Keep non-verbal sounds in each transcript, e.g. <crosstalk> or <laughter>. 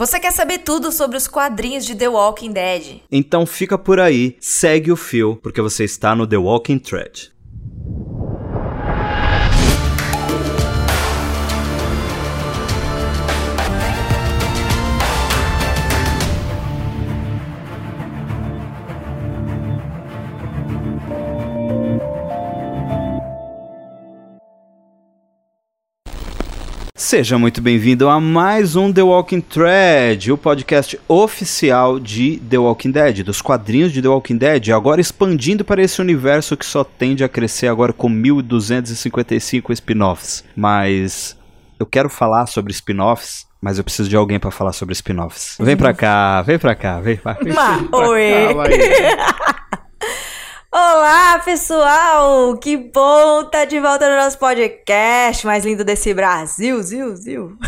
Você quer saber tudo sobre os quadrinhos de The Walking Dead? Então fica por aí, segue o fio, porque você está no The Walking Thread. Seja muito bem-vindo a mais um The Walking Thread, o podcast oficial de The Walking Dead, dos quadrinhos de The Walking Dead, agora expandindo para esse universo que só tende a crescer agora com 1255 spin-offs. Mas eu quero falar sobre spin-offs, mas eu preciso de alguém para falar sobre spin-offs. Vem pra cá, vem pra cá, vem, pra, vem pra oi. cá, Olá, pessoal! Que bom estar tá de volta no nosso podcast mais lindo desse Brasil, zil, zil.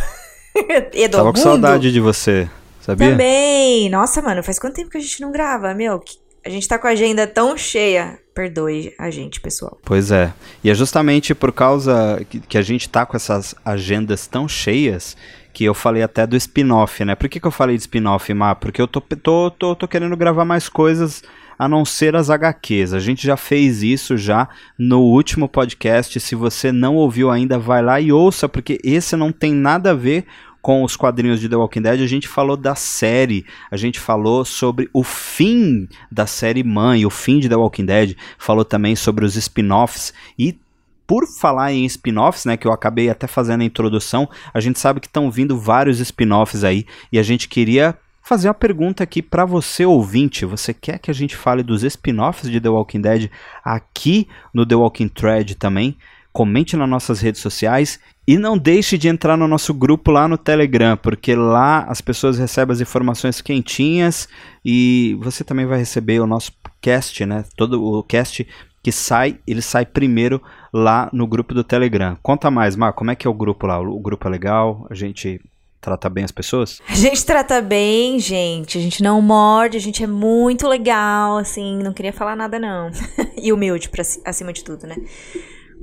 <laughs> e do Tava mundo. com saudade de você, sabia? Também! Nossa, mano, faz quanto tempo que a gente não grava, meu? A gente tá com a agenda tão cheia. Perdoe a gente, pessoal. Pois é. E é justamente por causa que a gente tá com essas agendas tão cheias que eu falei até do spin-off, né? Por que, que eu falei de spin-off, Má? Porque eu tô, tô, tô, tô querendo gravar mais coisas a não ser as HQs. A gente já fez isso já no último podcast. Se você não ouviu ainda, vai lá e ouça, porque esse não tem nada a ver com os quadrinhos de The Walking Dead, a gente falou da série, a gente falou sobre o fim da série mãe, o fim de The Walking Dead, falou também sobre os spin-offs. E por falar em spin-offs, né, que eu acabei até fazendo a introdução, a gente sabe que estão vindo vários spin-offs aí. E a gente queria fazer uma pergunta aqui para você ouvinte. Você quer que a gente fale dos spin-offs de The Walking Dead aqui no The Walking Thread também? Comente nas nossas redes sociais e não deixe de entrar no nosso grupo lá no Telegram, porque lá as pessoas recebem as informações quentinhas e você também vai receber o nosso cast, né? Todo o cast que sai, ele sai primeiro lá no grupo do Telegram. Conta mais, Mar, como é que é o grupo lá? O grupo é legal? A gente trata bem as pessoas? A gente trata bem, gente. A gente não morde, a gente é muito legal, assim, não queria falar nada, não. <laughs> e humilde, pra, acima de tudo, né?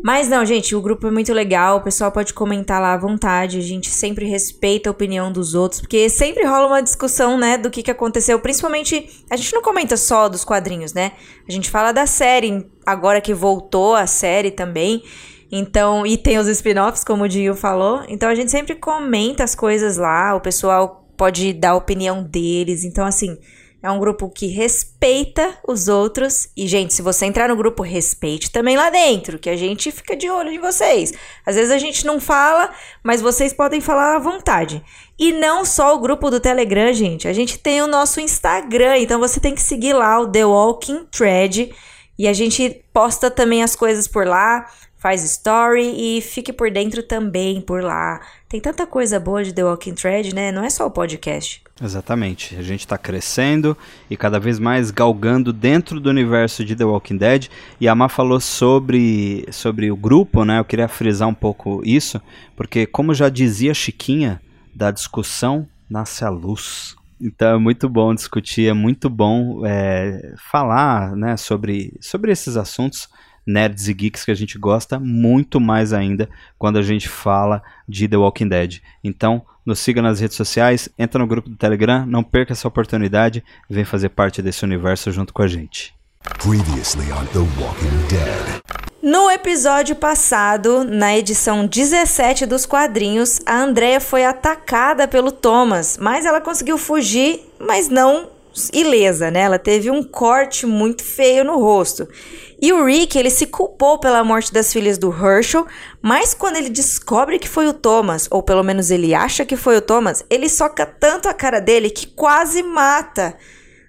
Mas não, gente, o grupo é muito legal, o pessoal pode comentar lá à vontade, a gente sempre respeita a opinião dos outros, porque sempre rola uma discussão, né, do que, que aconteceu, principalmente, a gente não comenta só dos quadrinhos, né, a gente fala da série, agora que voltou a série também, então, e tem os spin-offs, como o Dio falou. Então a gente sempre comenta as coisas lá, o pessoal pode dar a opinião deles. Então, assim, é um grupo que respeita os outros. E, gente, se você entrar no grupo, respeite também lá dentro, que a gente fica de olho em vocês. Às vezes a gente não fala, mas vocês podem falar à vontade. E não só o grupo do Telegram, gente. A gente tem o nosso Instagram, então você tem que seguir lá o The Walking Thread. E a gente posta também as coisas por lá faz story e fique por dentro também por lá. Tem tanta coisa boa de The Walking Thread, né? Não é só o podcast. Exatamente. A gente está crescendo e cada vez mais galgando dentro do universo de The Walking Dead. E a Má falou sobre, sobre o grupo, né? Eu queria frisar um pouco isso, porque como já dizia Chiquinha, da discussão nasce a luz. Então é muito bom discutir, é muito bom é, falar né, sobre, sobre esses assuntos nerds e geeks que a gente gosta, muito mais ainda quando a gente fala de The Walking Dead. Então, nos siga nas redes sociais, entra no grupo do Telegram, não perca essa oportunidade, vem fazer parte desse universo junto com a gente. Previously on The Walking Dead. No episódio passado, na edição 17 dos quadrinhos, a Andrea foi atacada pelo Thomas, mas ela conseguiu fugir, mas não ilesa, né? Ela teve um corte muito feio no rosto. E o Rick, ele se culpou pela morte das filhas do Herschel, mas quando ele descobre que foi o Thomas, ou pelo menos ele acha que foi o Thomas, ele soca tanto a cara dele que quase mata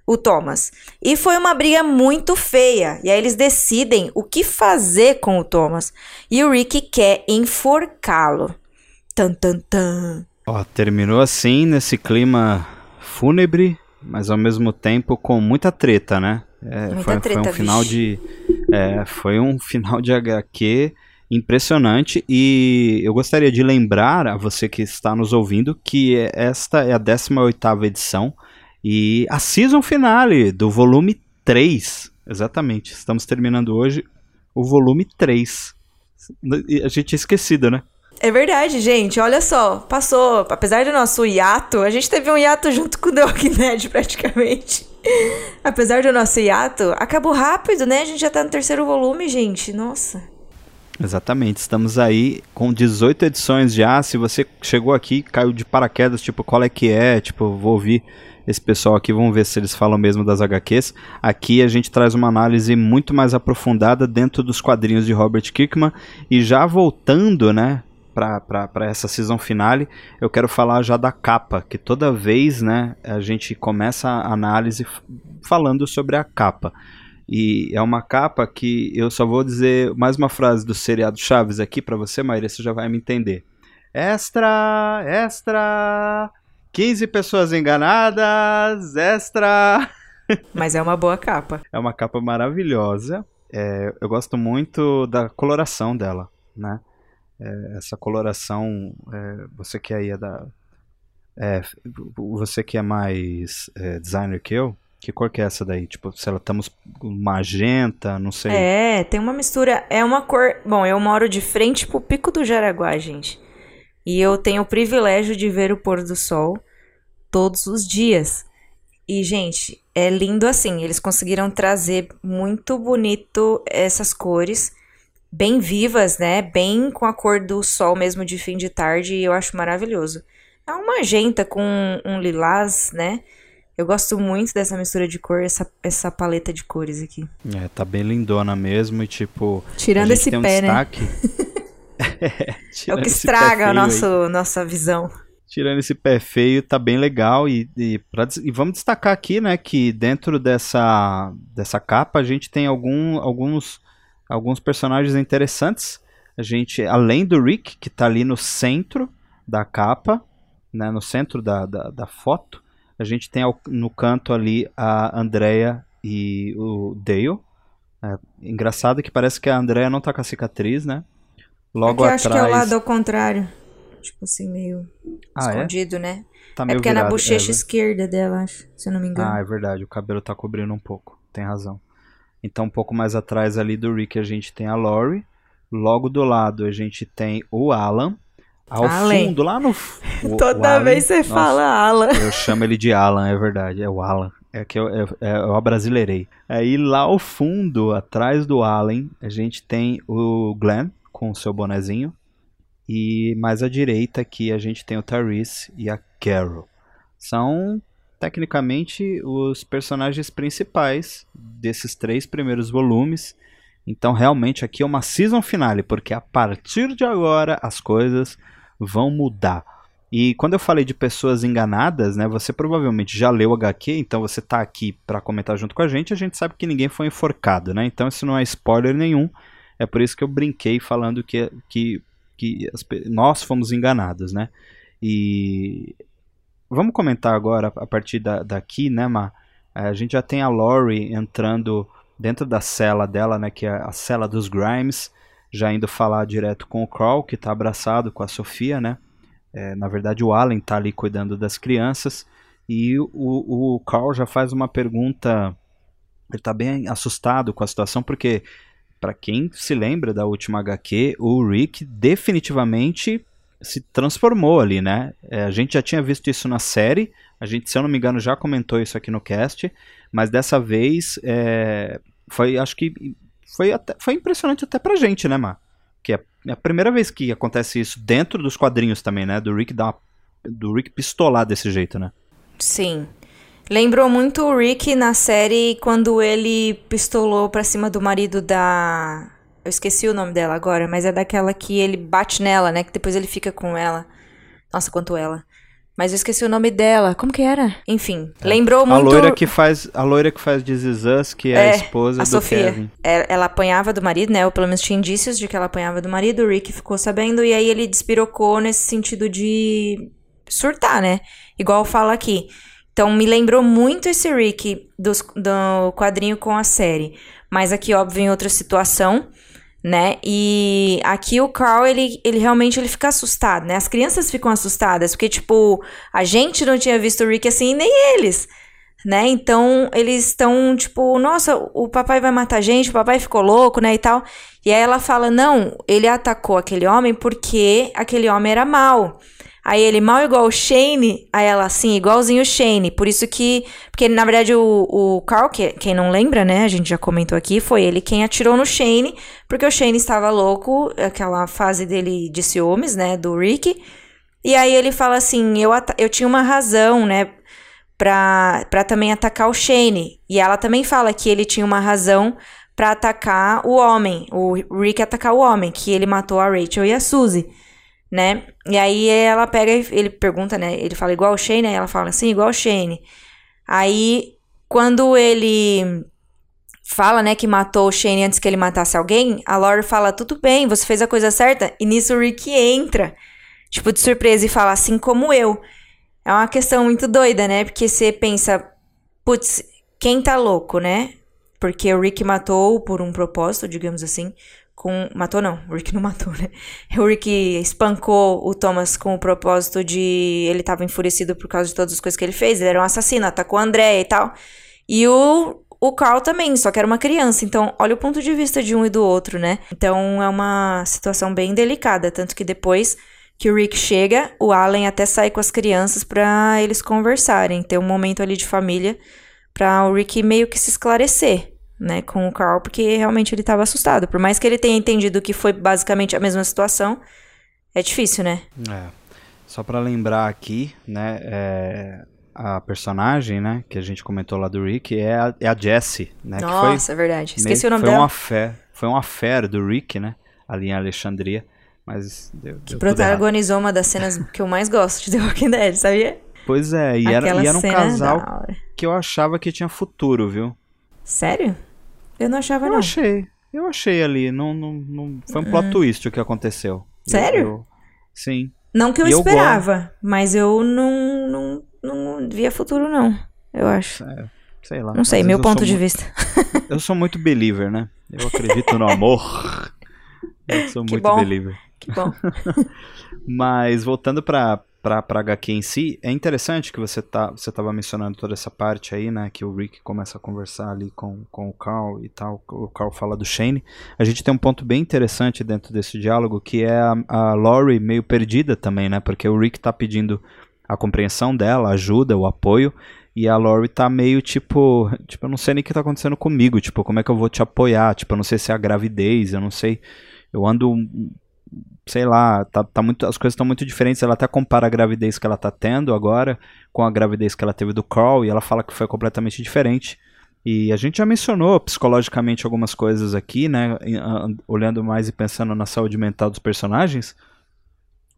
o Thomas. E foi uma briga muito feia. E aí eles decidem o que fazer com o Thomas. E o Rick quer enforcá-lo. Tan tan tan. Ó, terminou assim nesse clima fúnebre, mas ao mesmo tempo com muita treta, né? É, foi, treta, foi, um final de é, foi um final de HQ impressionante e eu gostaria de lembrar a você que está nos ouvindo que esta é a 18ª edição e a season finale do volume 3. Exatamente, estamos terminando hoje o volume 3. A gente tinha esquecido, né? É verdade, gente. Olha só, passou. Apesar do nosso hiato, a gente teve um hiato junto com o The Walking Dead, <laughs> praticamente. apesar do nosso hiato, acabou rápido, né? A gente já tá no terceiro volume, gente. Nossa. Exatamente, estamos aí com 18 edições já. Se você chegou aqui, caiu de paraquedas, tipo, qual é que é? Tipo, vou ouvir esse pessoal aqui, vamos ver se eles falam mesmo das HQs. Aqui a gente traz uma análise muito mais aprofundada dentro dos quadrinhos de Robert Kirkman. E já voltando, né, para essa season finale, eu quero falar já da capa, que toda vez, né, a gente começa a análise falando sobre a capa. E é uma capa que eu só vou dizer mais uma frase do seriado Chaves aqui para você, Maíra, você já vai me entender. Extra, extra, 15 pessoas enganadas, extra. <laughs> Mas é uma boa capa. É uma capa maravilhosa. É, eu gosto muito da coloração dela, né? É, essa coloração, é, você que aí é da, é, você que é mais é, designer que eu, que cor que é essa daí? Tipo, se ela estamos magenta, não sei. É, tem uma mistura. É uma cor. Bom, eu moro de frente pro Pico do Jaraguá, gente. E eu tenho o privilégio de ver o pôr do sol todos os dias. E, gente, é lindo assim. Eles conseguiram trazer muito bonito essas cores, bem vivas, né? Bem com a cor do sol mesmo de fim de tarde. E eu acho maravilhoso. É uma magenta com um lilás, né? Eu gosto muito dessa mistura de cor, essa, essa paleta de cores aqui. É, tá bem lindona mesmo e tipo. Tirando esse um pé, né? destaque... né? <laughs> <laughs> é, é o que estraga a nosso, nossa visão. Tirando esse pé feio, tá bem legal. E, e, pra, e, vamos destacar aqui, né, que dentro dessa, dessa capa a gente tem algum, alguns, alguns personagens interessantes. A gente, além do Rick, que tá ali no centro da capa, né, no centro da, da, da foto, a gente tem no canto ali a Andrea e o Dale. É, engraçado que parece que a Andrea não tá com a cicatriz, né? Logo é atrás. acho que é o lado ao contrário. Tipo assim, meio ah, é? escondido, é? né? Tá meio é porque virado, é na bochecha é, esquerda dela, acho, se eu não me engano. Ah, é verdade. O cabelo tá cobrindo um pouco. Tem razão. Então, um pouco mais atrás ali do Rick, a gente tem a Lori. Logo do lado, a gente tem o Alan. Ao Allen. fundo, lá no. <laughs> O, Toda o vez você nossa, fala Alan. Eu chamo ele de Alan, é verdade. É o Alan. É que eu, é, é, eu abrasileirei. Aí lá ao fundo, atrás do Allen, a gente tem o Glenn com o seu bonezinho. E mais à direita aqui a gente tem o Tyrese e a Carol. São tecnicamente os personagens principais desses três primeiros volumes. Então realmente aqui é uma season finale, porque a partir de agora as coisas vão mudar. E quando eu falei de pessoas enganadas, né, você provavelmente já leu HQ, então você está aqui para comentar junto com a gente, a gente sabe que ninguém foi enforcado, né? Então isso não é spoiler nenhum. É por isso que eu brinquei falando que, que, que as, nós fomos enganados, né? E vamos comentar agora a partir da, daqui, né, Ma? A gente já tem a Lori entrando dentro da cela dela, né, que é a cela dos Grimes já indo falar direto com o Carl, que está abraçado com a Sofia, né? É, na verdade, o Allen está ali cuidando das crianças. E o, o Carl já faz uma pergunta. Ele está bem assustado com a situação, porque, para quem se lembra da última HQ, o Rick definitivamente se transformou ali, né? É, a gente já tinha visto isso na série, a gente, se eu não me engano, já comentou isso aqui no cast, mas dessa vez é, foi, acho que foi, até, foi impressionante até pra gente, né, Mar? Que é, é a primeira vez que acontece isso dentro dos quadrinhos também, né? Do Rick uma, do Rick pistolar desse jeito, né? Sim. Lembrou muito o Rick na série quando ele pistolou pra cima do marido da. Eu esqueci o nome dela agora, mas é daquela que ele bate nela, né? Que depois ele fica com ela. Nossa, quanto ela. Mas eu esqueci o nome dela. Como que era? Enfim, é. lembrou muito... A loira que faz, a loira que faz This Is Us, que é, é a esposa a do Sofia. Kevin. Ela, é, ela apanhava do marido, né? Ou pelo menos tinha indícios de que ela apanhava do marido. O Rick ficou sabendo e aí ele despirocou nesse sentido de surtar, né? Igual fala aqui. Então me lembrou muito esse Rick do, do quadrinho com a série. Mas aqui, óbvio, em outra situação né? E aqui o Carl, ele, ele realmente ele fica assustado, né? As crianças ficam assustadas, porque, tipo, a gente não tinha visto o Rick assim, nem eles. né? Então eles estão tipo, nossa, o papai vai matar a gente, o papai ficou louco, né? E tal. E aí ela fala: não, ele atacou aquele homem porque aquele homem era mau. Aí ele, mal igual o Shane, aí ela, assim, igualzinho o Shane. Por isso que. Porque na verdade o, o Carl, que, quem não lembra, né? A gente já comentou aqui, foi ele quem atirou no Shane, porque o Shane estava louco, aquela fase dele de ciúmes, né? Do Rick. E aí ele fala assim: eu, eu tinha uma razão, né? Pra, pra também atacar o Shane. E ela também fala que ele tinha uma razão para atacar o homem, o Rick atacar o homem, que ele matou a Rachel e a Suzy né? E aí ela pega, ele pergunta, né? Ele fala igual o Shane, aí ela fala assim, igual o Shane. Aí quando ele fala, né, que matou o Shane antes que ele matasse alguém, a Lori fala, tudo bem, você fez a coisa certa. E nisso o Rick entra, tipo, de surpresa e fala, assim como eu. É uma questão muito doida, né? Porque você pensa, putz, quem tá louco, né? Porque o Rick matou por um propósito, digamos assim com. Matou não, o Rick não matou, né? <laughs> O Rick espancou o Thomas com o propósito de. Ele tava enfurecido por causa de todas as coisas que ele fez. Ele era um assassino, atacou a André e tal. E o, o Carl também, só que era uma criança. Então, olha o ponto de vista de um e do outro, né? Então é uma situação bem delicada. Tanto que depois que o Rick chega, o Allen até sai com as crianças para eles conversarem, ter um momento ali de família para o Rick meio que se esclarecer né, com o Carl, porque realmente ele estava assustado. Por mais que ele tenha entendido que foi basicamente a mesma situação, é difícil, né? É. Só para lembrar aqui, né, é, a personagem, né, que a gente comentou lá do Rick é a, é a Jessie, né? Nossa, foi, é verdade. Esqueci o nome foi dela. Uma fé, foi uma fé do Rick, né, ali em Alexandria, mas deu, Que deu protagonizou uma das cenas <laughs> que eu mais gosto de The Walking Dead, sabia? Pois é, e era, e era um casal que eu achava que tinha futuro, viu? Sério? Eu não achava, eu não. Eu achei. Eu achei ali. Não, não, não... Foi um plot uhum. twist o que aconteceu. Sério? Eu, sim. Não que eu e esperava, eu mas eu não, não, não via futuro, não. Eu acho. É, sei lá. Não sei, meu ponto de vista. <laughs> eu sou muito believer, né? Eu acredito no amor. <laughs> Eu sou que muito bom. believer. Que bom. <laughs> mas voltando pra, para a HQ em si, é interessante que você tá você estava mencionando toda essa parte aí, né, que o Rick começa a conversar ali com, com o Carl e tal, o Carl fala do Shane. A gente tem um ponto bem interessante dentro desse diálogo, que é a, a Lori meio perdida também, né, porque o Rick tá pedindo a compreensão dela, a ajuda, o apoio, e a Lori tá meio tipo, tipo, eu não sei nem o que tá acontecendo comigo, tipo, como é que eu vou te apoiar? Tipo, eu não sei se é a gravidez, eu não sei. Eu ando sei lá, tá, tá muito, as coisas estão muito diferentes. Ela até compara a gravidez que ela tá tendo agora com a gravidez que ela teve do Carl e ela fala que foi completamente diferente. E a gente já mencionou psicologicamente algumas coisas aqui, né? Olhando mais e pensando na saúde mental dos personagens.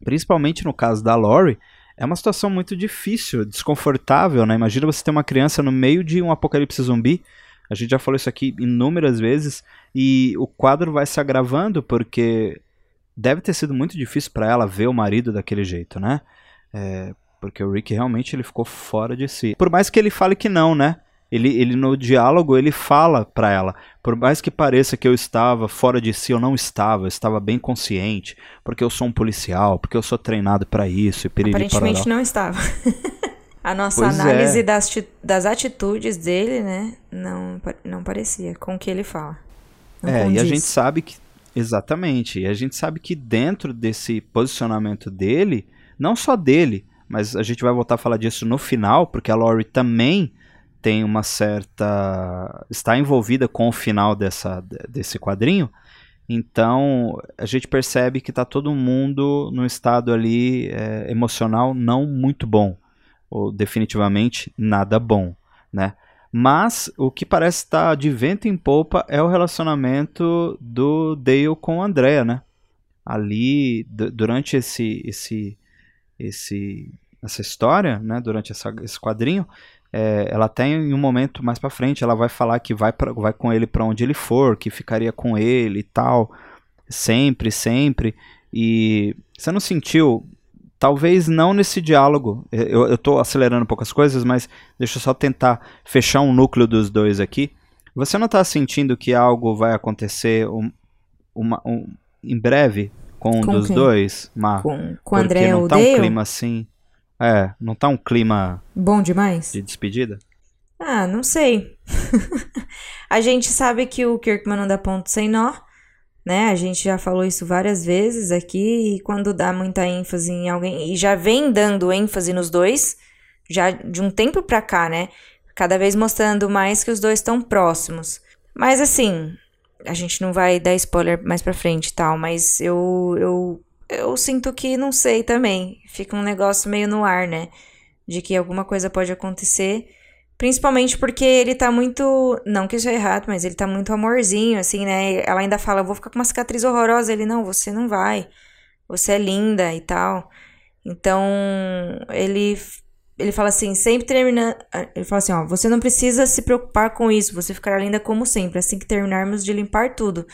Principalmente no caso da Lori, é uma situação muito difícil, desconfortável, né? Imagina você ter uma criança no meio de um apocalipse zumbi. A gente já falou isso aqui inúmeras vezes. E o quadro vai se agravando porque deve ter sido muito difícil para ela ver o marido daquele jeito, né? É, porque o Rick realmente ele ficou fora de si. Por mais que ele fale que não, né? Ele, ele no diálogo ele fala para ela, por mais que pareça que eu estava fora de si, eu não estava, eu estava bem consciente, porque eu sou um policial, porque eu sou treinado para isso e piriri Aparentemente não estava. <laughs> A nossa pois análise é. das, das atitudes dele, né, não, não parecia com o que ele fala. Não é, condiz. e a gente sabe que Exatamente. E a gente sabe que dentro desse posicionamento dele, não só dele, mas a gente vai voltar a falar disso no final, porque a Laurie também tem uma certa. está envolvida com o final dessa, desse quadrinho. Então a gente percebe que está todo mundo num estado ali é, emocional não muito bom, ou definitivamente nada bom, né? Mas o que parece estar de vento em polpa é o relacionamento do Dale com a Andrea, né? Ali, durante esse, esse, esse, essa história, né? Durante essa, esse quadrinho, é, ela tem em um momento mais para frente, ela vai falar que vai, pra, vai com ele para onde ele for, que ficaria com ele e tal, sempre, sempre. E você não sentiu Talvez não nesse diálogo. Eu estou acelerando um pouco as coisas, mas deixa eu só tentar fechar um núcleo dos dois aqui. Você não está sentindo que algo vai acontecer um, uma, um, em breve com um com dos quem? dois, Mar? Com, com Porque André não tá um clima assim. É, não tá um clima. Bom demais? De despedida? Ah, não sei. <laughs> a gente sabe que o Kirkman não dá ponto sem nó, né? A gente já falou isso várias vezes aqui, e quando dá muita ênfase em alguém, e já vem dando ênfase nos dois, já de um tempo pra cá, né? Cada vez mostrando mais que os dois estão próximos. Mas assim, a gente não vai dar spoiler mais pra frente e tal, mas eu, eu, eu sinto que não sei também. Fica um negócio meio no ar, né? De que alguma coisa pode acontecer. Principalmente porque ele tá muito. Não que isso é errado, mas ele tá muito amorzinho, assim, né? Ela ainda fala: vou ficar com uma cicatriz horrorosa. Ele: não, você não vai. Você é linda e tal. Então, ele. Ele fala assim, sempre terminando. Ele fala assim: ó, você não precisa se preocupar com isso, você ficará linda como sempre, assim que terminarmos de limpar tudo.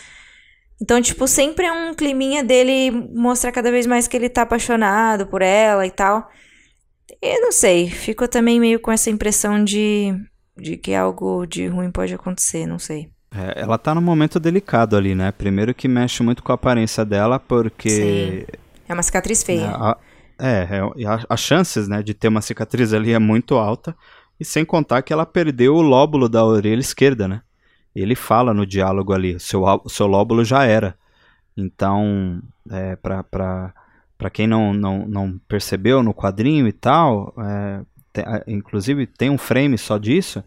Então, tipo, sempre é um climinha dele mostrar cada vez mais que ele tá apaixonado por ela e tal. Eu não sei, fico também meio com essa impressão de, de que algo de ruim pode acontecer, não sei. É, ela tá num momento delicado ali, né? Primeiro que mexe muito com a aparência dela, porque. Sim. É uma cicatriz feia. É, a, é, é as chances né, de ter uma cicatriz ali é muito alta. E sem contar que ela perdeu o lóbulo da orelha esquerda, né? Ele fala no diálogo ali, o seu, seu lóbulo já era. Então, é, pra, pra, para quem não, não, não percebeu no quadrinho e tal, é, tem, inclusive tem um frame só disso,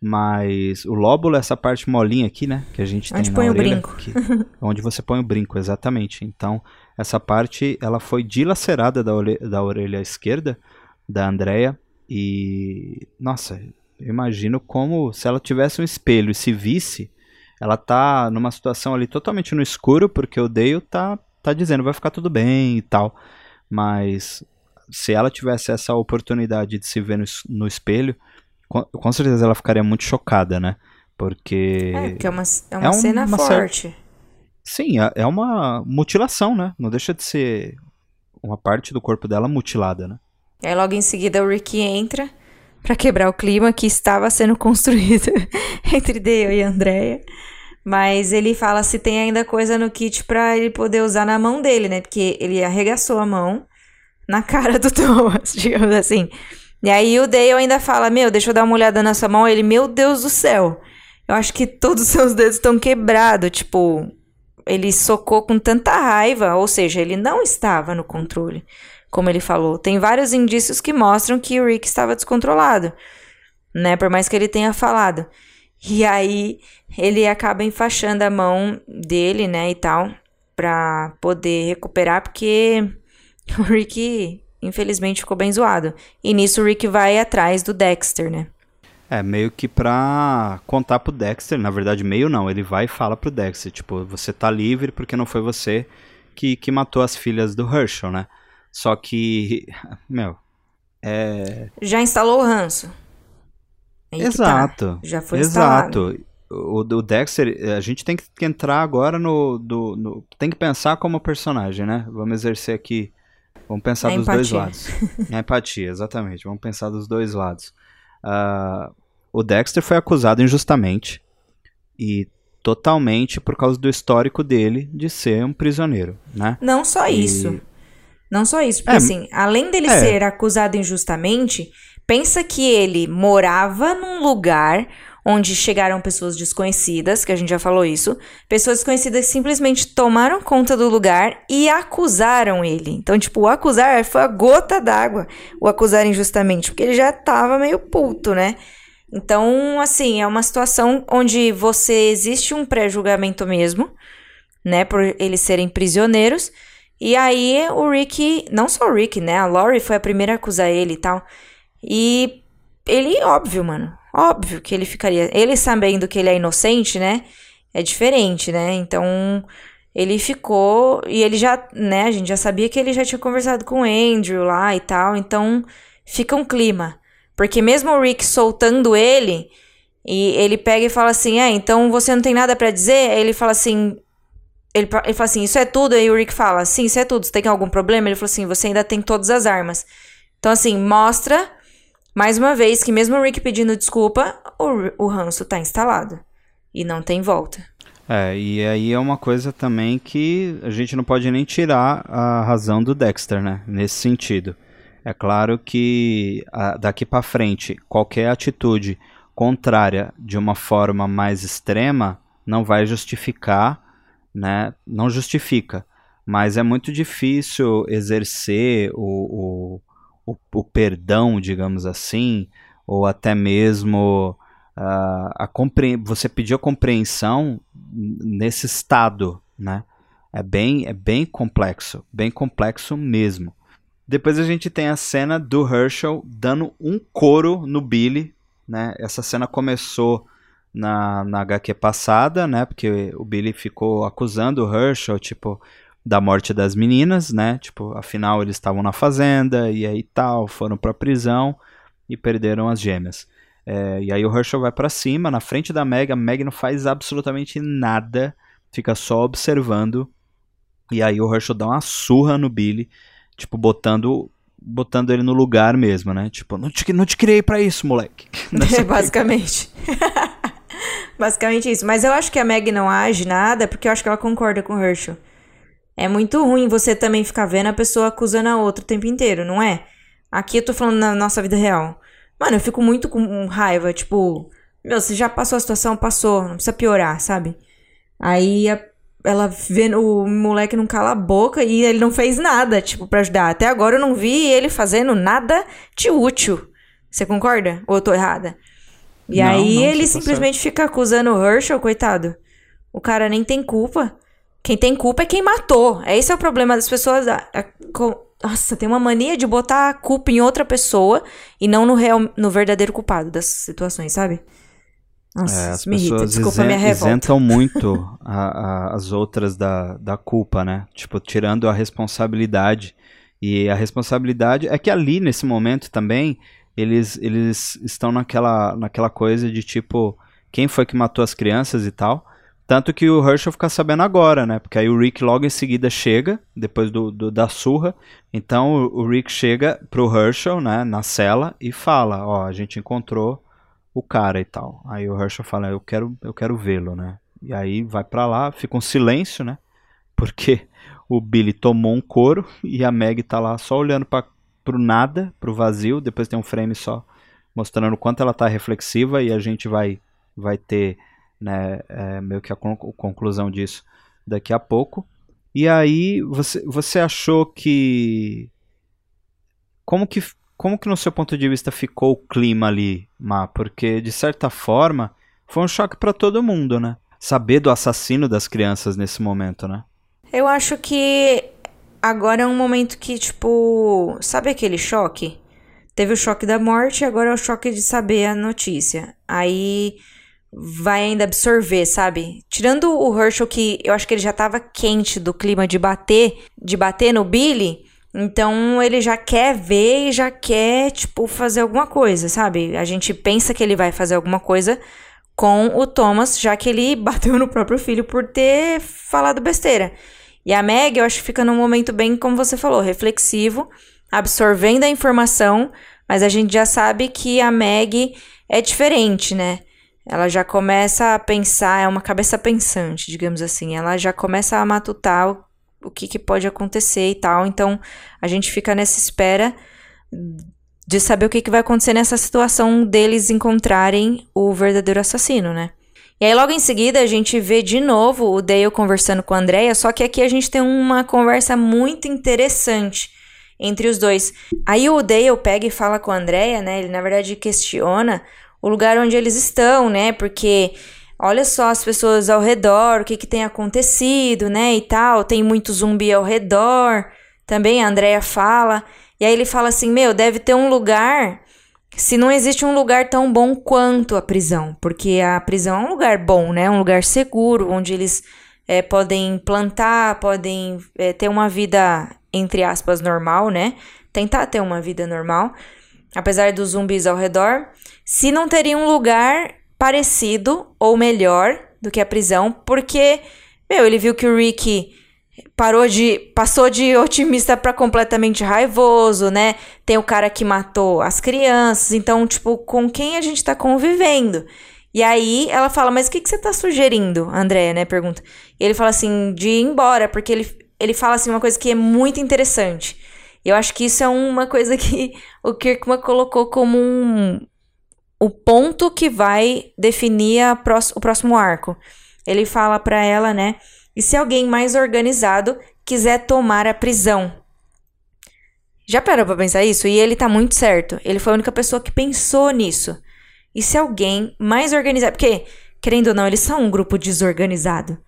mas o lóbulo é essa parte molinha aqui, né? Que a gente onde tem põe na orelha, o brinco. Que, onde você põe o brinco, exatamente. Então, essa parte, ela foi dilacerada da, orelha, da orelha esquerda da Andrea e, nossa, eu imagino como se ela tivesse um espelho e se visse, ela tá numa situação ali totalmente no escuro, porque o Dale tá tá dizendo vai ficar tudo bem e tal. Mas se ela tivesse essa oportunidade de se ver no, no espelho, com, com, certeza ela ficaria muito chocada, né? Porque. É, porque é uma, é uma é cena uma forte. Sim, é, é uma mutilação, né? Não deixa de ser uma parte do corpo dela mutilada, né? Aí logo em seguida o Ricky entra para quebrar o clima que estava sendo <laughs> construído <laughs> entre Dale e Andrea. Mas ele fala se tem ainda coisa no kit pra ele poder usar na mão dele, né? Porque ele arregaçou a mão na <laughs> cara do Thomas, <laughs> digamos assim. E aí o Dale ainda fala: Meu, deixa eu dar uma olhada na sua mão. Ele, meu Deus do céu. Eu acho que todos <laughs> os seus dedos estão quebrados. Tipo, ele socou com tanta raiva. Ou seja, ele não estava no controle, como ele falou. Tem vários indícios que mostram que o Rick estava descontrolado, né? Por mais que ele tenha falado. E aí ele acaba enfaixando a mão dele, né, e tal, pra poder recuperar, porque <laughs> o Rick, infelizmente, ficou bem zoado. E nisso o Rick vai atrás do Dexter, né? É, meio que pra contar pro Dexter, na verdade, meio não, ele vai e fala pro Dexter, tipo, você tá livre porque não foi você que, que matou as filhas do Herschel, né? Só que, <laughs> meu, é... Já instalou o ranço. Aí tá. Exato. Tá. Já foi Exato. Instalado o, o Dexter, a gente tem que entrar agora no, do, no, Tem que pensar como personagem, né? Vamos exercer aqui. Vamos pensar dos empatia. dois lados. A empatia, exatamente. Vamos pensar dos dois lados. Uh, o Dexter foi acusado injustamente e totalmente por causa do histórico dele de ser um prisioneiro, né? Não só e... isso. Não só isso, porque é, assim, além dele é. ser acusado injustamente, pensa que ele morava num lugar onde chegaram pessoas desconhecidas, que a gente já falou isso, pessoas desconhecidas simplesmente tomaram conta do lugar e acusaram ele. Então, tipo, o acusar foi a gota d'água, o acusar injustamente, porque ele já tava meio puto, né? Então, assim, é uma situação onde você existe um pré-julgamento mesmo, né, por eles serem prisioneiros. E aí o Rick, não só o Rick, né, a Lori foi a primeira a acusar ele e tal. E ele, óbvio, mano, Óbvio que ele ficaria. Ele sabendo que ele é inocente, né? É diferente, né? Então, ele ficou. E ele já, né? A gente já sabia que ele já tinha conversado com o Andrew lá e tal. Então, fica um clima. Porque mesmo o Rick soltando ele, e ele pega e fala assim: É, então você não tem nada para dizer? Ele fala assim. Ele, ele fala assim: Isso é tudo? Aí o Rick fala: Sim, isso é tudo. Você tem algum problema? Ele falou assim: Você ainda tem todas as armas. Então, assim, mostra mais uma vez que mesmo o Rick pedindo desculpa, o, o ranço tá instalado. E não tem volta. É, e aí é uma coisa também que a gente não pode nem tirar a razão do Dexter, né? Nesse sentido. É claro que a, daqui para frente, qualquer atitude contrária de uma forma mais extrema não vai justificar, né? Não justifica, mas é muito difícil exercer o, o, o, o perdão, digamos assim, ou até mesmo uh, a compre você pedir a compreensão nesse estado, né? É bem, é bem complexo, bem complexo mesmo. Depois a gente tem a cena do Herschel dando um couro no Billy, né? Essa cena começou na, na HQ passada, né? Porque o Billy ficou acusando o Herschel, tipo, da morte das meninas, né? Tipo, afinal eles estavam na fazenda e aí tal, foram pra prisão e perderam as gêmeas. É, e aí o Herschel vai para cima, na frente da Meg, a Meg não faz absolutamente nada, fica só observando. E aí o Herschel dá uma surra no Billy, tipo, botando botando ele no lugar mesmo, né? Tipo, não te, não te criei para isso, moleque. <laughs> É, basicamente. <laughs> basicamente isso. Mas eu acho que a Meg não age nada porque eu acho que ela concorda com o Herschel. É muito ruim você também ficar vendo a pessoa acusando a outra o tempo inteiro, não é? Aqui eu tô falando na nossa vida real. Mano, eu fico muito com raiva, tipo, meu, você já passou a situação, passou, não precisa piorar, sabe? Aí a, ela vendo o moleque não cala a boca e ele não fez nada, tipo, para ajudar. Até agora eu não vi ele fazendo nada de útil. Você concorda? Ou eu tô errada? E não, aí não, ele tá simplesmente certo. fica acusando o Herschel, coitado. O cara nem tem culpa. Quem tem culpa é quem matou. Esse é o problema das pessoas. A, a, nossa, tem uma mania de botar a culpa em outra pessoa e não no, real, no verdadeiro culpado das situações, sabe? Nossa, é, as me pessoas irrita. Desculpa isen, isentam <laughs> muito a, a, as outras da, da culpa, né? Tipo, tirando a responsabilidade. E a responsabilidade é que ali, nesse momento também, eles, eles estão naquela, naquela coisa de tipo, quem foi que matou as crianças e tal. Tanto que o Herschel fica sabendo agora, né? Porque aí o Rick logo em seguida chega, depois do, do da surra. Então o, o, Rick chega pro Herschel, né, na cela e fala, ó, a gente encontrou o cara e tal. Aí o Herschel fala, eu quero, eu quero vê-lo, né? E aí vai para lá, fica um silêncio, né? Porque o Billy tomou um couro <laughs> e a Meg tá lá só olhando para pro nada, pro vazio. Depois tem um frame só mostrando o quanto ela tá reflexiva e a gente vai vai ter né, é, meio que a conclusão disso daqui a pouco. E aí, você, você achou que. Como que como que no seu ponto de vista ficou o clima ali, Má? Porque de certa forma foi um choque para todo mundo, né? Saber do assassino das crianças nesse momento, né? Eu acho que agora é um momento que tipo, sabe aquele choque? Teve o choque da morte, agora é o choque de saber a notícia. Aí vai ainda absorver, sabe? Tirando o Herschel que eu acho que ele já tava quente do clima de bater, de bater no Billy, então ele já quer ver e já quer, tipo, fazer alguma coisa, sabe? A gente pensa que ele vai fazer alguma coisa com o Thomas, já que ele <laughs> bateu no próprio filho por ter falado besteira. E a Meg, eu acho que fica num momento bem, como você falou, reflexivo, absorvendo a informação, mas a gente já sabe que a Meg é diferente, né? Ela já começa a pensar, é uma cabeça pensante, digamos assim. Ela já começa a matutar o, o que, que pode acontecer e tal. Então, a gente fica nessa espera de saber o que, que vai acontecer nessa situação deles encontrarem o verdadeiro assassino, né? E aí, logo em seguida, a gente vê de novo o Dale conversando com a Andrea, só que aqui a gente tem uma conversa muito interessante entre os dois. Aí o Dale pega e fala com a Andrea, né? Ele, na verdade, questiona o lugar onde eles estão, né? Porque olha só as pessoas ao redor, o que, que tem acontecido, né? E tal, tem muito zumbi ao redor. Também a Andrea fala. E aí ele fala assim: Meu, deve ter um lugar. Se não existe um lugar tão bom quanto a prisão, porque a prisão é um lugar bom, né? Um lugar seguro, onde eles é, podem plantar, podem é, ter uma vida, entre aspas, normal, né? Tentar ter uma vida normal, apesar dos zumbis ao redor se não teria um lugar parecido ou melhor do que a prisão, porque, meu, ele viu que o Rick parou de passou de otimista para completamente raivoso, né? Tem o cara que matou as crianças, então, tipo, com quem a gente tá convivendo? E aí ela fala: "Mas o que que você tá sugerindo?" André, né, pergunta. E ele fala assim: "De ir embora", porque ele ele fala assim uma coisa que é muito interessante. Eu acho que isso é uma coisa que o Kirkman colocou como um, o ponto que vai definir o próximo arco. Ele fala para ela, né? E se alguém mais organizado quiser tomar a prisão? Já parou pra pensar isso? E ele tá muito certo. Ele foi a única pessoa que pensou nisso. E se alguém mais organizado. Porque, querendo ou não, eles são um grupo desorganizado.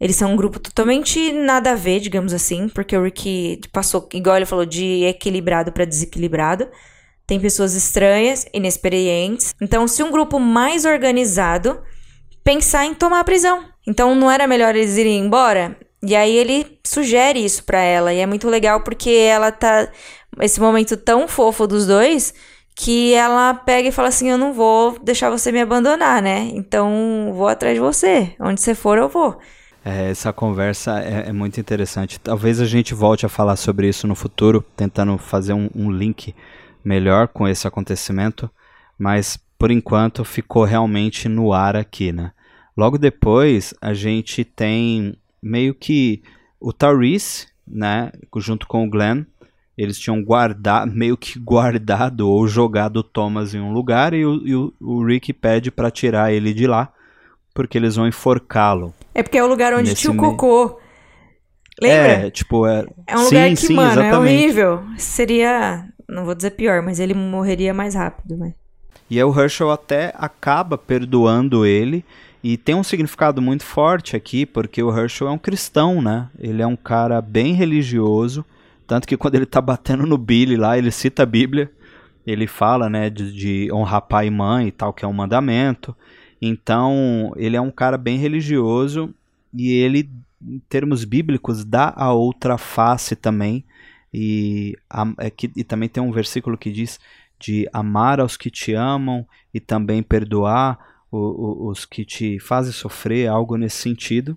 Eles são um grupo totalmente nada a ver, digamos assim, porque o Rick passou, igual ele falou, de equilibrado para desequilibrado. Tem pessoas estranhas, inexperientes. Então, se um grupo mais organizado pensar em tomar a prisão. Então, não era melhor eles irem embora? E aí ele sugere isso para ela. E é muito legal porque ela tá. Esse momento tão fofo dos dois que ela pega e fala assim: Eu não vou deixar você me abandonar, né? Então vou atrás de você. Onde você for, eu vou. É, essa conversa é, é, muito interessante. Talvez a gente volte a falar sobre isso no futuro, tentando fazer um, um link melhor com esse acontecimento, mas por enquanto ficou realmente no ar aqui, né? Logo depois a gente tem meio que o Tyrese, né, junto com o Glenn, eles tinham guardado, meio que guardado ou jogado o Thomas em um lugar e o, e o, o Rick pede para tirar ele de lá porque eles vão enforcá-lo. É porque é o lugar onde tinha o cocô. Lembra? É, tipo, é. É um lugar sim, que, sim, mano, é exatamente. é horrível. Seria. Não vou dizer pior, mas ele morreria mais rápido, né? E aí o Herschel até acaba perdoando ele. E tem um significado muito forte aqui, porque o Herschel é um cristão, né? Ele é um cara bem religioso. Tanto que quando ele tá batendo no Billy lá, ele cita a Bíblia. Ele fala, né, de, de honrar pai e mãe e tal, que é um mandamento. Então, ele é um cara bem religioso e ele, em termos bíblicos, dá a outra face também. E, a, é que, e também tem um versículo que diz de amar aos que te amam e também perdoar o, o, os que te fazem sofrer, algo nesse sentido.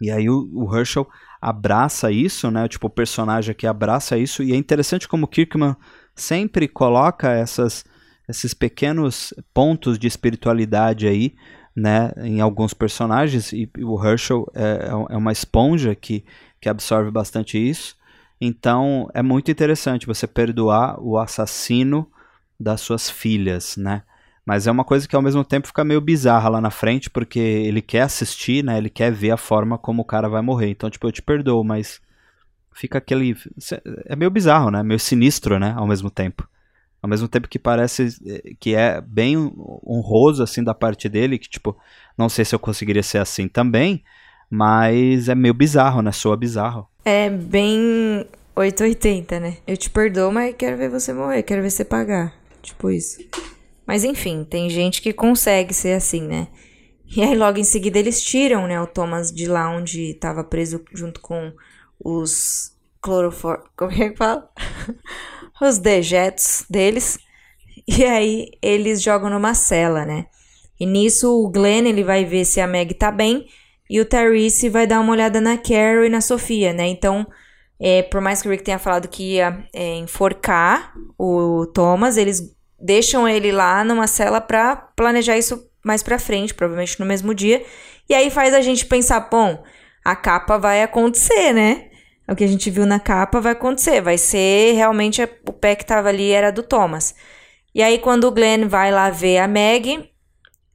E aí o, o, Herschel abraça isso, né? Tipo, o personagem aqui abraça isso. E é interessante como Kirkman sempre coloca essas esses pequenos pontos de espiritualidade aí, né, em alguns personagens, e o Herschel é, é, é uma esponja que, que absorve bastante isso. Então é muito interessante você perdoar o assassino das suas filhas, né? Mas é uma coisa que ao mesmo tempo fica meio bizarra lá na frente, porque ele quer assistir, né? Ele quer ver a forma como o cara vai morrer. Então, tipo, eu te perdoo, mas fica aquele. É meio bizarro, né? Meio sinistro, né? Ao mesmo tempo ao mesmo tempo que parece eh, que é bem honroso assim da parte dele, que tipo, não sei se eu conseguiria ser assim também, mas é meio bizarro, né? Soa bizarro. É bem 880, né? Eu te perdoo, mas quero ver você morrer, quero ver você pagar. Tipo isso. Mas enfim, tem gente que consegue ser assim, né? E aí logo em seguida eles tiram, né, o Thomas de lá onde estava preso junto com os clorofor... Como é que fala? <laughs> os dejetos deles. <laughs> E aí eles jogam numa cela, né? E nisso o Glenn ele vai ver se a Meg tá bem e o Tyrese vai dar uma olhada na Carol e na Sofia, né? Então, é, por mais que o Rick tenha falado que ia é, enforcar o Thomas, eles deixam ele lá numa cela pra planejar isso mais pra frente, provavelmente no mesmo dia. E aí faz a gente pensar, bom, a capa vai acontecer, né? O que a gente viu na capa vai acontecer. Vai ser realmente o pé que tava ali era do Thomas. E aí, quando o Glenn vai lá ver a Meg,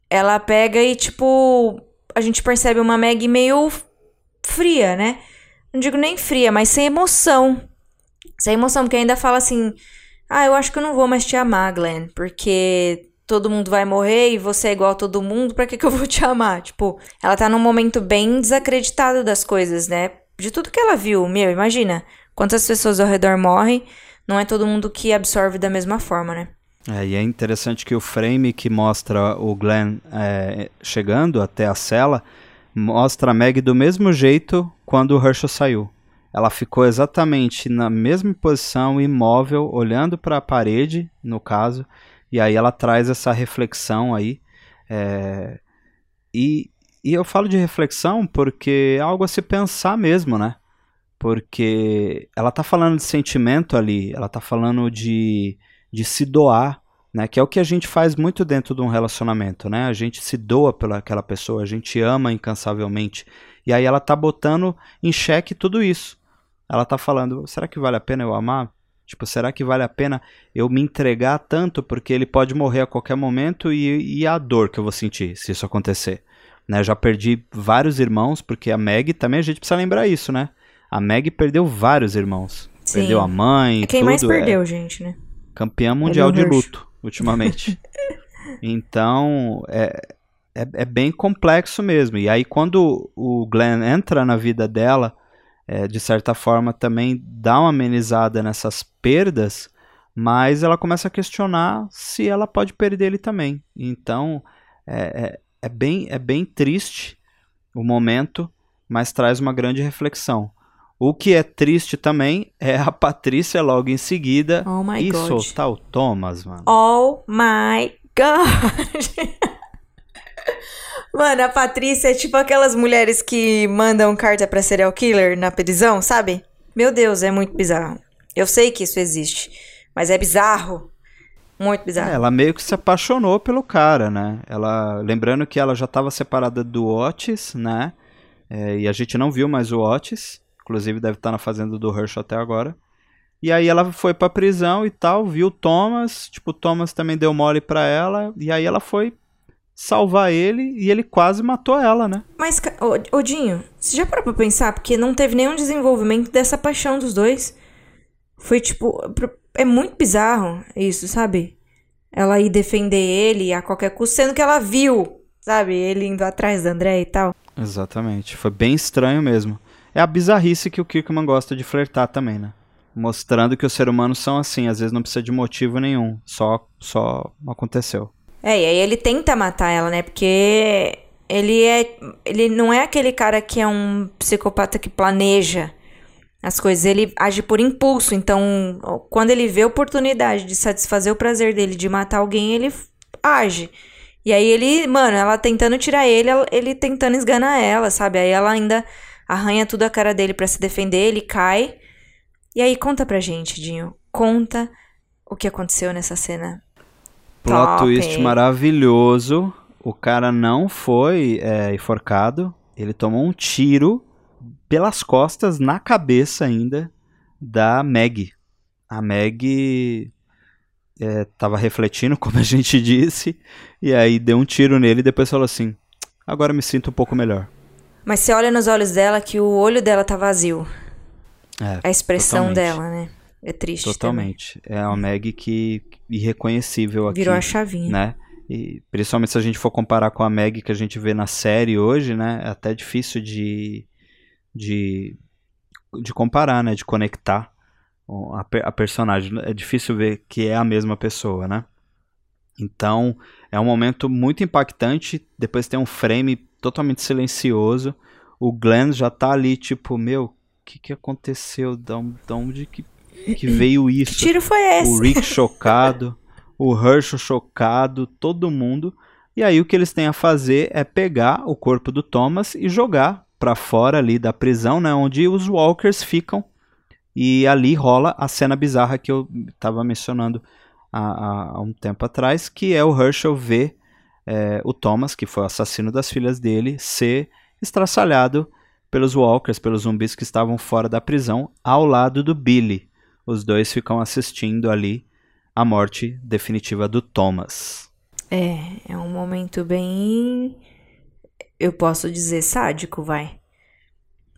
ela pega e, tipo, a gente percebe uma Meg meio fria, né? Não digo nem fria, mas sem emoção. Sem emoção, porque ainda fala assim: Ah, eu acho que eu não vou mais te amar, Glenn, porque todo mundo vai morrer e você é igual a todo mundo, pra que, que eu vou te amar? Tipo, ela tá num momento bem desacreditado das coisas, né? De tudo que ela viu. Meu, imagina quantas pessoas ao redor morrem, não é todo mundo que absorve da mesma forma, né? É, e é interessante que o frame que mostra o Glenn é, chegando até a cela mostra a Meg do mesmo jeito quando o Herschel saiu. Ela ficou exatamente na mesma posição, imóvel, olhando para a parede, no caso, e aí ela traz essa reflexão aí. É, e e eu falo de reflexão porque é algo a se pensar mesmo, né? Porque ela tá falando de sentimento ali, ela tá falando de, de se doar, né? Que é o que a gente faz muito dentro de um relacionamento, né? A gente se doa pela aquela pessoa, a gente ama incansavelmente. E aí ela tá botando em xeque tudo isso. Ela tá falando, será que vale a pena eu amar? Tipo, será que vale a pena eu me entregar tanto porque ele pode morrer a qualquer momento e, e a dor que eu vou sentir se isso acontecer? Né, já perdi vários irmãos, porque a Meg também a gente precisa lembrar isso, né? A Meg perdeu vários irmãos. Sim. Perdeu a mãe. É quem tudo, mais perdeu, é gente, né? Campeã mundial de luto, ultimamente. <laughs> então, é, é, é, bem complexo mesmo. E aí, quando o Glenn entra na vida dela, é, de certa forma também dá uma amenizada nessas perdas, mas ela começa a questionar se ela pode perder ele também. Então, é, é, bem, é bem triste o momento, mas traz uma grande reflexão. O que é triste também é a Patrícia logo em seguida oh my e God. soltar o Thomas, mano. Oh my God! <laughs> Mano, a Patrícia é tipo aquelas mulheres que mandam carta pra serial killer na prisão, sabe? Meu Deus, é muito bizarro. Eu sei que isso existe, mas é bizarro. Muito bizarro. É, ela meio que se apaixonou pelo cara, né? Ela, lembrando que ela já estava separada do Otis, né? É, e a gente não viu mais o Otis. Inclusive deve estar na fazenda do Herschel até agora. E aí ela foi pra prisão e tal, viu o Thomas, tipo, o Thomas também deu mole pra ela, e aí ela foi salvar ele e ele quase matou ela, né? Mas, Odinho, você já parou pra pensar? Porque não teve nenhum desenvolvimento dessa paixão dos dois. Foi tipo. É muito bizarro isso, sabe? Ela ir defender ele a qualquer custo, sendo que ela viu, sabe? Ele indo atrás da André e tal. Exatamente. Foi bem estranho mesmo. É a bizarrice que o Kirkman gosta de flertar também, né? Mostrando que os seres humanos são assim, às vezes não precisa de motivo nenhum, só só aconteceu. É, e aí ele tenta matar ela, né? Porque ele é. Ele não é aquele cara que é um psicopata que planeja as coisas. Ele age por impulso. Então, quando ele vê a oportunidade de satisfazer o prazer dele de matar alguém, ele age. E aí ele, mano, ela tentando tirar ele, ele tentando esganar ela, sabe? Aí ela ainda arranha tudo a cara dele para se defender, ele cai. E aí conta pra gente, Dinho. Conta o que aconteceu nessa cena Plot Top. twist maravilhoso. O cara não foi é, enforcado. Ele tomou um tiro pelas costas, na cabeça ainda, da Meg. A Meg é, tava refletindo, <laughs> como a gente disse, e aí deu um tiro nele e depois falou assim: agora me sinto um pouco melhor. Mas você olha nos olhos dela que o olho dela tá vazio. É, a expressão totalmente. dela, né? É triste. Totalmente. Também. É uma Meg que irreconhecível aqui. Virou a chavinha. Né? E principalmente se a gente for comparar com a Meg que a gente vê na série hoje, né? É até difícil de, de, de comparar, né? De conectar a, a personagem. É difícil ver que é a mesma pessoa, né? Então, é um momento muito impactante. Depois tem um frame totalmente silencioso. O Glenn já tá ali, tipo, meu, o que, que aconteceu? Da onde que que veio isso. Que tiro foi esse? O Rick <laughs> chocado, o Herschel chocado, todo mundo. E aí o que eles têm a fazer é pegar o corpo do Thomas e jogar para fora ali da prisão, né, onde os Walkers ficam. E ali rola a cena bizarra que eu estava mencionando há, há, um tempo atrás, que é o Herschel ver é, o Thomas, que foi o assassino das filhas dele, ser estraçalhado pelos Walkers, pelos zumbis que estavam fora da prisão, ao lado do Billy, os dois ficam assistindo ali a morte definitiva do Thomas. É, é um momento bem. Eu posso dizer sádico, vai.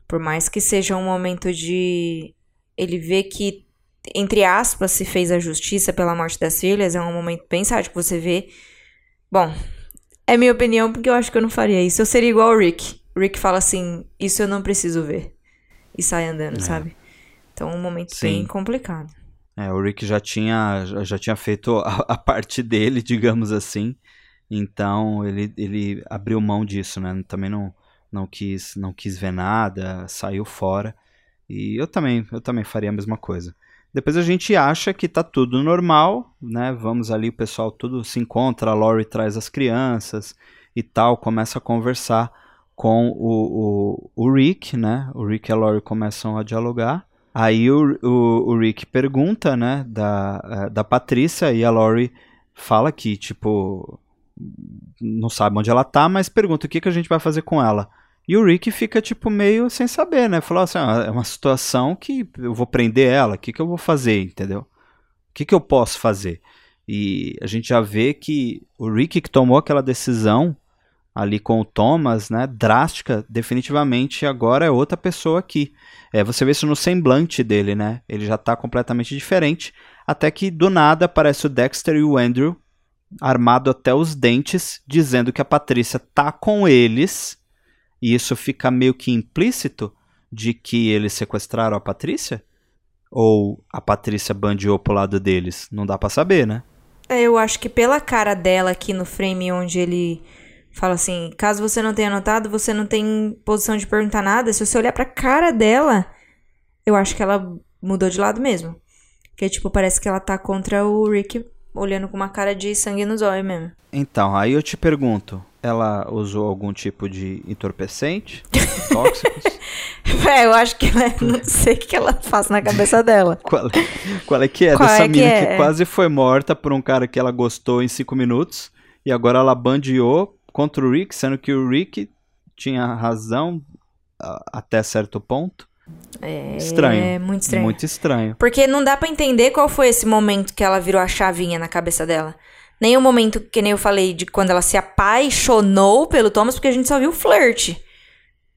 Por mais que seja um momento de. Ele vê que, entre aspas, se fez a justiça pela morte das filhas, é um momento bem sádico. Você vê. Bom, é minha opinião, porque eu acho que eu não faria isso. Eu seria igual o Rick. Rick fala assim: Isso eu não preciso ver. E sai andando, é. sabe? Então, um momento Sim. bem complicado. É, o Rick já tinha, já tinha feito a, a, parte dele, <laughs> digamos assim. Então, ele, ele abriu mão disso, né? Também não, não, quis, não quis ver nada, saiu fora. E eu também, eu também faria a mesma coisa. Depois a gente acha que tá tudo normal, né? Vamos ali, o pessoal tudo se encontra, a Lori traz as crianças e tal, começa a conversar com o, o, o Rick, né? O Rick e a Lori começam a dialogar. Aí o, o, o, Rick pergunta, né, da, eh, da Patrícia e a Lori fala que, tipo, não sabe onde ela tá, mas pergunta o que, que a gente vai fazer com ela. E o Rick fica, tipo, meio sem saber, né? Falou assim, ah, é uma situação que eu vou prender ela, o que, que eu vou fazer, entendeu? O que, que eu posso fazer? E a gente já vê que o Rick que tomou aquela decisão ali com o Thomas, né, drástica, definitivamente agora é outra pessoa aqui. É, você vê isso no semblante dele, né? Ele já está completamente diferente, até que do nada aparece o Dexter e o Andrew armado até os dentes, dizendo que a Patrícia tá com eles, e isso fica meio que implícito de que eles sequestraram a Patrícia? Ou a Patrícia bandeou pro lado deles? Não dá para saber, né? É, eu acho que pela cara dela aqui no frame onde ele fala assim: caso você não tenha notado, você não tem posição de perguntar nada. Se você olhar pra cara dela, eu acho que ela mudou de lado mesmo. Que tipo, parece que ela tá contra o Rick, olhando com uma cara de sangue nos olhos mesmo. Então, aí eu te pergunto: ela usou algum tipo de entorpecente? <laughs> tóxicos? É, eu acho que ela, não sei o que ela faz na cabeça dela. <laughs> Qual, qual é que é? Qual Dessa é que mina é? que quase foi morta por um cara que ela gostou em cinco minutos. E agora ela bandeou contra o Rick, sendo que o Rick tinha razão até certo ponto. É Estranho. muito estranho. Muito estranho. Porque não dá pra entender qual foi esse momento que ela virou a chavinha na cabeça dela. Nem o momento que nem eu falei de quando ela se apaixonou pelo Thomas, porque a gente só viu flirt.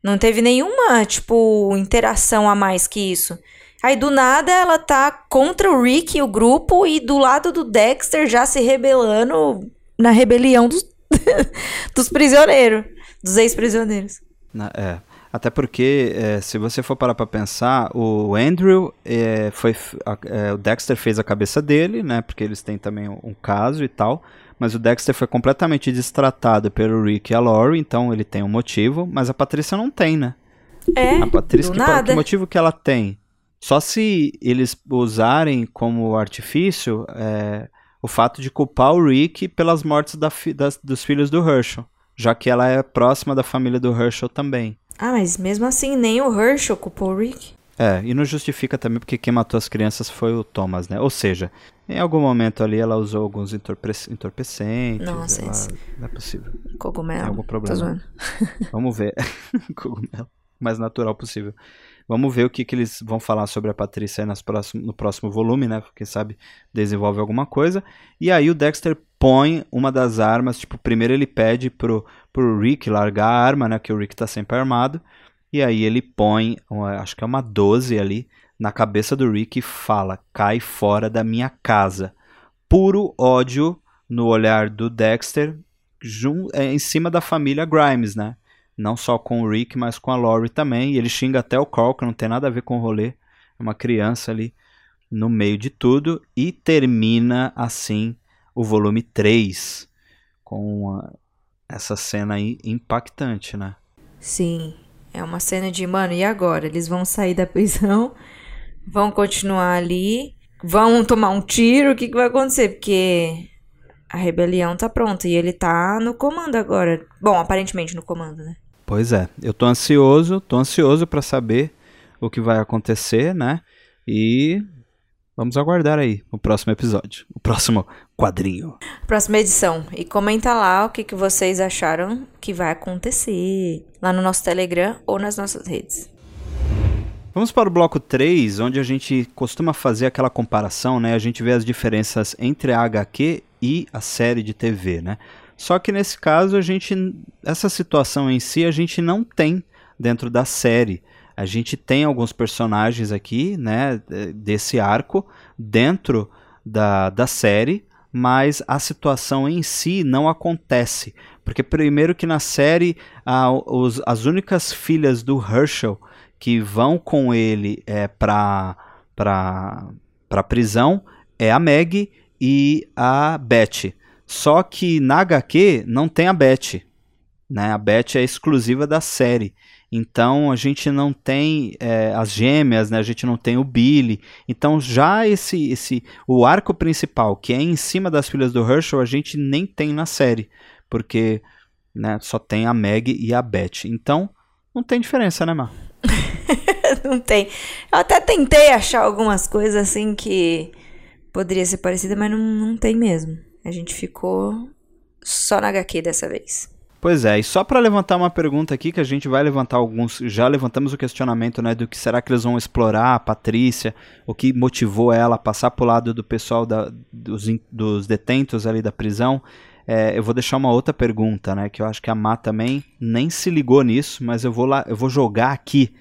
Não teve nenhuma, tipo, interação a mais que isso. Aí do nada ela tá contra o Rick e o grupo e do lado do Dexter já se rebelando na rebelião dos, <laughs> dos prisioneiros, dos ex-prisioneiros. É. Até porque, é, se você for parar pra pensar, o Andrew é, foi. a- é, o Dexter fez a cabeça dele, né? Porque eles têm também um, um caso e tal. Mas o Dexter foi completamente destratado pelo Rick e a Laurie, então ele tem um motivo, mas a Patrícia não tem, né? É, A Patrícia, que, nada. que motivo que ela tem? Só se eles usarem como artifício é, o fato de culpar o Rick pelas mortes da fi- das- dos filhos do Herschel, já que ela é próxima da família do Herschel também. Ah, mas mesmo assim, nem o Herschel culpou o Rick. É, e não justifica também porque quem matou as crianças foi o Thomas, né? Ou seja, em algum momento ali ela usou alguns entorpe entorpecentes. Nossa, ela-. Não é possível. Cogumelo. Tem algum problema. <laughs> Vamos ver. <laughs> Cogumelo. Mais natural possível. Vamos ver o que, que eles vão falar sobre a Patrícia aí nas próximo, no próximo volume, né? Quem sabe desenvolve alguma coisa. E aí o Dexter põe uma das armas. Tipo, primeiro ele pede pro, pro Rick largar a arma, né? Que o Rick tá sempre armado. E aí ele põe, acho que é uma 12 ali, na cabeça do Rick e fala: cai fora da minha casa. Puro ódio no olhar do Dexter é, em cima da família Grimes, né? Não só com o Rick, mas com a Laurie também. E ele xinga até o Carl, que não tem nada a ver com o rolê. É uma criança ali no meio de tudo. E termina assim o volume 3 com uma- essa cena aí impactante, né? Sim. É uma cena de, mano, e agora? Eles vão sair da prisão, <laughs> vão continuar ali, vão tomar um tiro, o que, que vai acontecer? Porque a rebelião tá pronta e ele tá no comando agora. Bom, aparentemente no comando, né? Pois é, eu tô ansioso, tô ansioso pra saber o que vai acontecer, né? E vamos aguardar aí o próximo episódio, o próximo quadrinho. Próxima edição. E comenta lá o que, que vocês acharam que vai acontecer lá no nosso Telegram ou nas nossas redes. Vamos para o bloco 3, onde a gente costuma fazer aquela comparação, né? A gente vê as diferenças entre a HQ e a série de TV, né? Só que nesse caso a gente essa situação em si a gente não tem dentro da série. A gente tem alguns personagens aqui, né, desse arco dentro da, da série, mas a situação em si não acontece. Porque primeiro que na série a, os, as únicas filhas do Herschel que vão com ele é, para para prisão é a Meg e a Beth. Só que na HQ não tem a Beth. Né? A Beth é exclusiva da série. Então a gente não tem é, as gêmeas, né? a gente não tem o Billy. Então já esse, esse o arco principal, que é em cima das filhas do Herschel, a gente nem tem na série. Porque né, só tem a Meg e a Beth. Então não tem diferença, né, Mar? <laughs> não tem. Eu até tentei achar algumas coisas assim que poderia ser parecida, mas não, não tem mesmo. A gente ficou só na HQ dessa vez. Pois é, e só para levantar uma pergunta aqui, que a gente vai levantar alguns, já levantamos o questionamento, né, do que será que eles vão explorar a Patrícia, o que motivou ela a passar pro lado do pessoal da, dos, dos detentos ali da prisão. É, eu vou deixar uma outra pergunta, né, que eu acho que a Má também nem se ligou nisso, mas eu vou lá, eu vou jogar aqui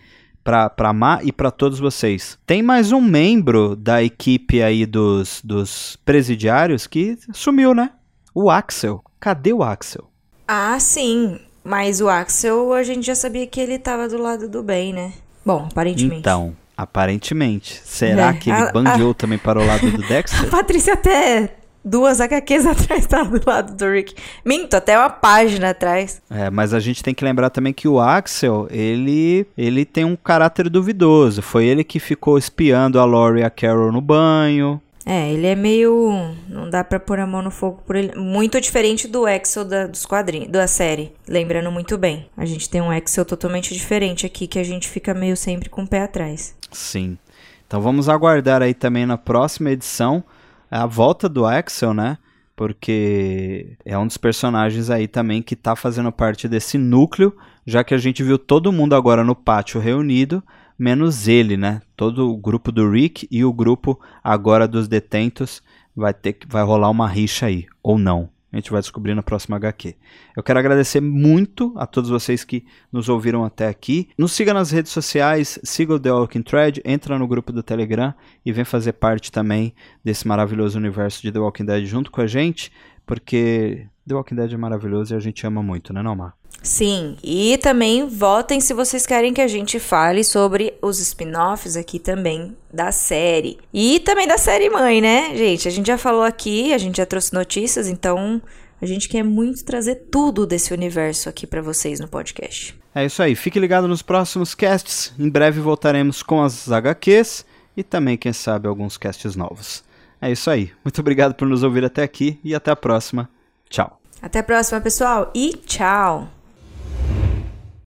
para para Má e para todos vocês. Tem mais um membro da equipe aí dos, dos presidiários que sumiu, né? O Axel. Cadê o Axel? Ah, sim. Mas o Axel, a gente já sabia que ele tava do lado do bem, né? Bom, aparentemente. Então, aparentemente. Será É, que ele a- bandeou também para o lado do <laughs> Dexter? A Patrícia até duas HQs <laughs> atrás tava do lado do Rick. Minto, até uma página atrás. É, mas a gente tem que lembrar também que o Axel, ele, ele tem um caráter duvidoso. Foi ele que ficou espiando a Lori e a Carol no banho. É, ele é meio. Não dá pra pôr a mão no fogo por ele. Muito diferente do Axel da, dos quadrinhos, da série. Lembrando muito bem. A gente tem um Axel totalmente diferente aqui, que a gente fica meio sempre com o pé atrás. Sim. Então vamos aguardar aí também na próxima edição a volta do Axel, né? Porque é um dos personagens aí também que tá fazendo parte desse núcleo, já que a gente viu todo mundo agora no pátio reunido, menos ele, né? Todo o grupo do Rick e o grupo agora dos detentos vai ter que vai rolar uma rixa aí, ou não. A gente vai descobrir na próxima HQ. Eu quero agradecer muito a todos vocês que nos ouviram até aqui. Nos siga nas redes sociais, siga o The Walking Thread, entra no grupo do Telegram e vem fazer parte também desse maravilhoso universo de The Walking Dead junto com a gente, porque The Walking Dead é maravilhoso e a gente ama muito, né, Nomar? Sim, e também votem se vocês querem que a gente fale sobre os spin-offs aqui também da série. E também da série mãe, né, gente? A gente já falou aqui, a gente já trouxe notícias, então a gente quer muito trazer tudo desse universo aqui pra vocês no podcast. É isso aí, fique ligado nos próximos casts. Em breve voltaremos com as HQs e também, quem sabe, alguns casts novos. É isso aí. Muito obrigado por nos ouvir até aqui e até a próxima. Tchau. Até a próxima, pessoal, e tchau!